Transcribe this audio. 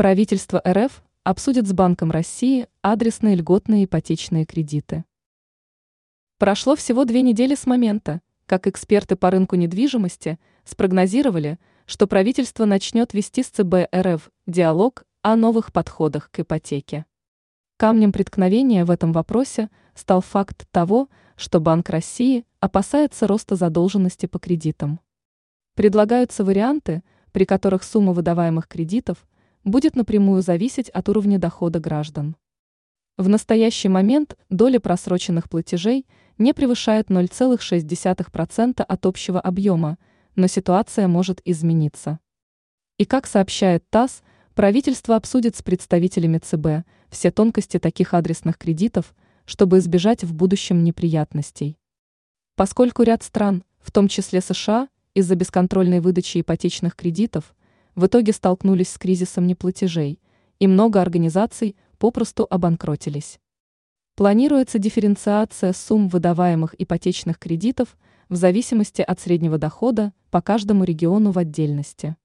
Правительство РФ обсудит с Банком России адресные льготные ипотечные кредиты. Прошло всего две недели с момента, как эксперты по рынку недвижимости спрогнозировали, что правительство начнет вести с ЦБ РФ диалог о новых подходах к ипотеке. Камнем преткновения в этом вопросе стал факт того, что Банк России опасается роста задолженности по кредитам. Предлагаются варианты, при которых сумма выдаваемых кредитов будет напрямую зависеть от уровня дохода граждан. В настоящий момент доля просроченных платежей не превышает 0,6% от общего объема, но ситуация может измениться. И как сообщает ТАСС, правительство обсудит с представителями ЦБ все тонкости таких адресных кредитов, чтобы избежать в будущем неприятностей. Поскольку ряд стран, в том числе США, из-за бесконтрольной выдачи ипотечных кредитов, в итоге столкнулись с кризисом неплатежей, и много организаций попросту обанкротились. Планируется дифференциация сумм выдаваемых ипотечных кредитов в зависимости от среднего дохода по каждому региону в отдельности.